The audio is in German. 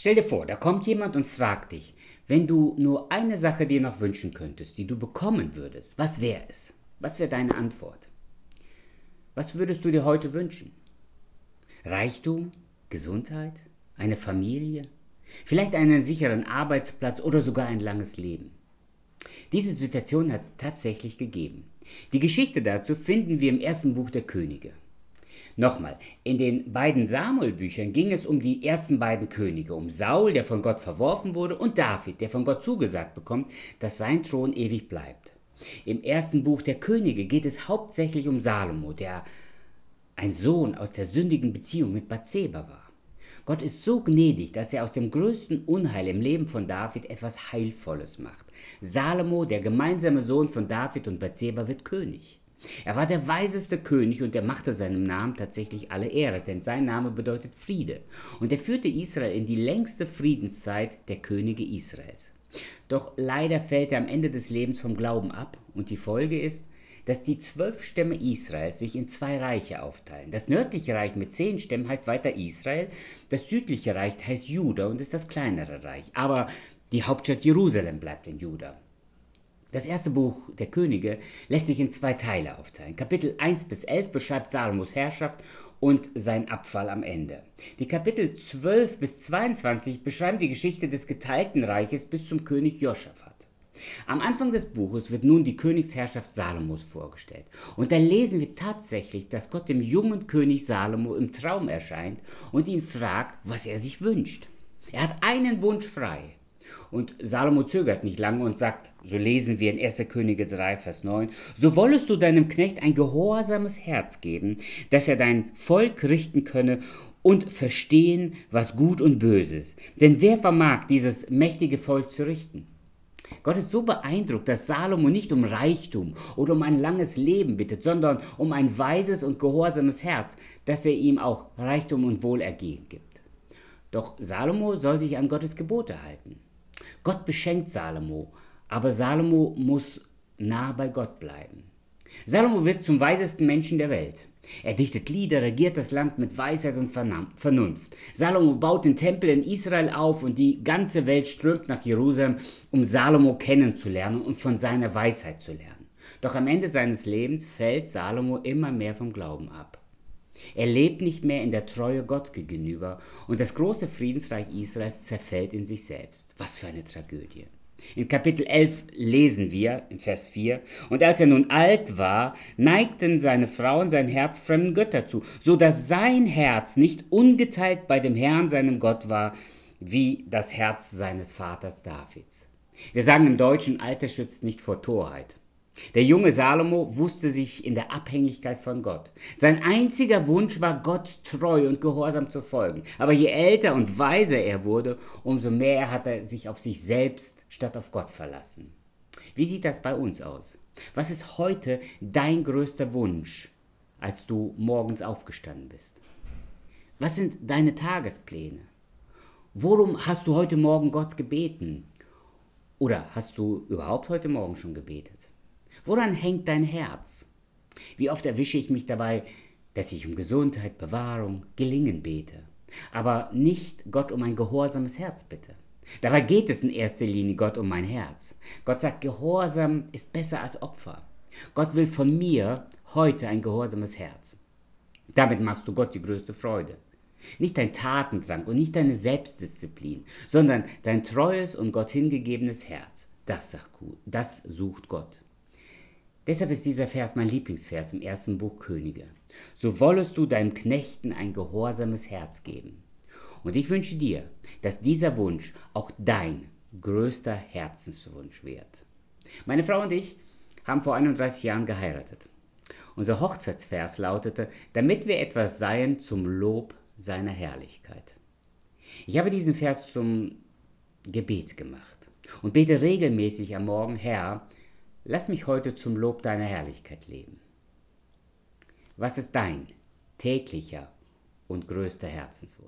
Stell dir vor, da kommt jemand und fragt dich, wenn du nur eine Sache dir noch wünschen könntest, die du bekommen würdest, was wäre es? Was wäre deine Antwort? Was würdest du dir heute wünschen? Reichtum, Gesundheit, eine Familie, vielleicht einen sicheren Arbeitsplatz oder sogar ein langes Leben. Diese Situation hat es tatsächlich gegeben. Die Geschichte dazu finden wir im ersten Buch der Könige. Nochmal, in den beiden Samuel-Büchern ging es um die ersten beiden Könige, um Saul, der von Gott verworfen wurde, und David, der von Gott zugesagt bekommt, dass sein Thron ewig bleibt. Im ersten Buch der Könige geht es hauptsächlich um Salomo, der ein Sohn aus der sündigen Beziehung mit Bathseba war. Gott ist so gnädig, dass er aus dem größten Unheil im Leben von David etwas Heilvolles macht. Salomo, der gemeinsame Sohn von David und Bathseba, wird König. Er war der weiseste König und er machte seinem Namen tatsächlich alle Ehre, denn sein Name bedeutet Friede. Und er führte Israel in die längste Friedenszeit der Könige Israels. Doch leider fällt er am Ende des Lebens vom Glauben ab und die Folge ist, dass die zwölf Stämme Israels sich in zwei Reiche aufteilen. Das nördliche Reich mit zehn Stämmen heißt weiter Israel, das südliche Reich heißt Juda und ist das kleinere Reich. Aber die Hauptstadt Jerusalem bleibt in Juda. Das erste Buch der Könige lässt sich in zwei Teile aufteilen. Kapitel 1 bis 11 beschreibt Salomos Herrschaft und sein Abfall am Ende. Die Kapitel 12 bis 22 beschreiben die Geschichte des geteilten Reiches bis zum König Joschafat. Am Anfang des Buches wird nun die Königsherrschaft Salomos vorgestellt. Und da lesen wir tatsächlich, dass Gott dem jungen König Salomo im Traum erscheint und ihn fragt, was er sich wünscht. Er hat einen Wunsch frei. Und Salomo zögert nicht lange und sagt, so lesen wir in 1. Könige 3, Vers 9, so wollest du deinem Knecht ein gehorsames Herz geben, dass er dein Volk richten könne und verstehen, was gut und böse ist. Denn wer vermag dieses mächtige Volk zu richten? Gott ist so beeindruckt, dass Salomo nicht um Reichtum oder um ein langes Leben bittet, sondern um ein weises und gehorsames Herz, dass er ihm auch Reichtum und Wohlergehen gibt. Doch Salomo soll sich an Gottes Gebote halten. Gott beschenkt Salomo, aber Salomo muss nah bei Gott bleiben. Salomo wird zum weisesten Menschen der Welt. Er dichtet Lieder, regiert das Land mit Weisheit und Vernunft. Salomo baut den Tempel in Israel auf und die ganze Welt strömt nach Jerusalem, um Salomo kennenzulernen und von seiner Weisheit zu lernen. Doch am Ende seines Lebens fällt Salomo immer mehr vom Glauben ab. Er lebt nicht mehr in der Treue Gott gegenüber und das große Friedensreich Israels zerfällt in sich selbst. Was für eine Tragödie. In Kapitel 11 lesen wir, in Vers 4, und als er nun alt war, neigten seine Frauen sein Herz fremden Götter zu, so dass sein Herz nicht ungeteilt bei dem Herrn, seinem Gott war, wie das Herz seines Vaters Davids. Wir sagen im Deutschen, Alter schützt nicht vor Torheit. Der junge Salomo wusste sich in der Abhängigkeit von Gott. Sein einziger Wunsch war, Gott treu und gehorsam zu folgen. Aber je älter und weiser er wurde, umso mehr hat er sich auf sich selbst statt auf Gott verlassen. Wie sieht das bei uns aus? Was ist heute dein größter Wunsch, als du morgens aufgestanden bist? Was sind deine Tagespläne? Worum hast du heute Morgen Gott gebeten? Oder hast du überhaupt heute Morgen schon gebetet? Woran hängt dein Herz? Wie oft erwische ich mich dabei, dass ich um Gesundheit, Bewahrung, Gelingen bete, aber nicht Gott um ein gehorsames Herz bitte. Dabei geht es in erster Linie Gott um mein Herz. Gott sagt, Gehorsam ist besser als Opfer. Gott will von mir heute ein gehorsames Herz. Damit machst du Gott die größte Freude. Nicht dein Tatendrang und nicht deine Selbstdisziplin, sondern dein treues und Gott hingegebenes Herz. Das, sagt, das sucht Gott. Deshalb ist dieser Vers mein Lieblingsvers im ersten Buch Könige. So wollest du deinem Knechten ein gehorsames Herz geben. Und ich wünsche dir, dass dieser Wunsch auch dein größter Herzenswunsch wird. Meine Frau und ich haben vor 31 Jahren geheiratet. Unser Hochzeitsvers lautete, damit wir etwas seien zum Lob seiner Herrlichkeit. Ich habe diesen Vers zum Gebet gemacht und bete regelmäßig am Morgen, Herr, Lass mich heute zum Lob deiner Herrlichkeit leben. Was ist dein täglicher und größter Herzenswunsch?